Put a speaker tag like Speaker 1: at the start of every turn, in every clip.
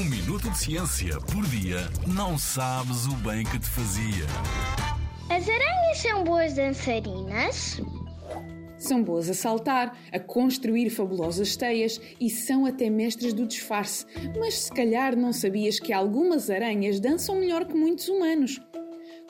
Speaker 1: Um minuto de ciência por dia não sabes o bem que te fazia.
Speaker 2: As aranhas são boas dançarinas?
Speaker 3: São boas a saltar, a construir fabulosas teias e são até mestres do disfarce. Mas se calhar não sabias que algumas aranhas dançam melhor que muitos humanos.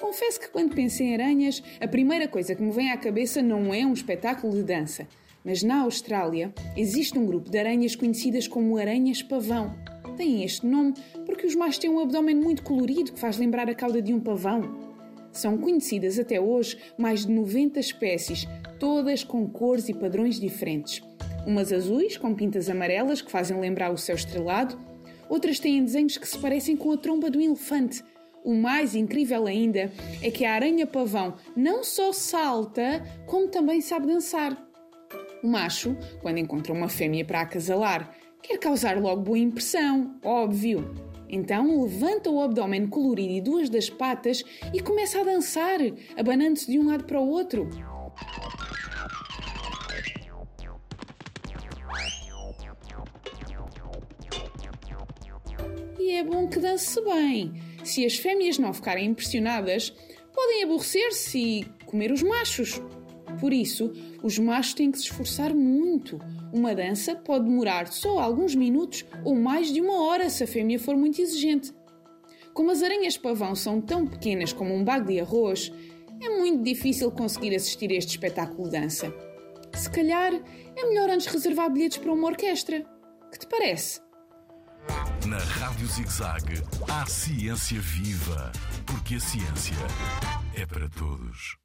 Speaker 3: Confesso que quando penso em aranhas, a primeira coisa que me vem à cabeça não é um espetáculo de dança. Mas na Austrália existe um grupo de aranhas conhecidas como aranhas pavão. Têm este nome porque os machos têm um abdômen muito colorido que faz lembrar a cauda de um pavão. São conhecidas até hoje mais de 90 espécies, todas com cores e padrões diferentes. Umas azuis, com pintas amarelas que fazem lembrar o céu estrelado, outras têm desenhos que se parecem com a tromba do elefante. O mais incrível ainda é que a aranha-pavão não só salta, como também sabe dançar. O macho, quando encontra uma fêmea para acasalar, quer causar logo boa impressão, óbvio. Então levanta o abdômen colorido e duas das patas e começa a dançar, abanando-se de um lado para o outro. E é bom que dance bem. Se as fêmeas não ficarem impressionadas, podem aborrecer-se e comer os machos. Por isso, os machos têm que se esforçar muito. Uma dança pode demorar só alguns minutos ou mais de uma hora se a fêmea for muito exigente. Como as aranhas pavão são tão pequenas como um bago de arroz, é muito difícil conseguir assistir a este espetáculo de dança. Se calhar é melhor antes reservar bilhetes para uma orquestra. Que te parece?
Speaker 1: Na Rádio ZigZag, há ciência viva, porque a ciência é para todos.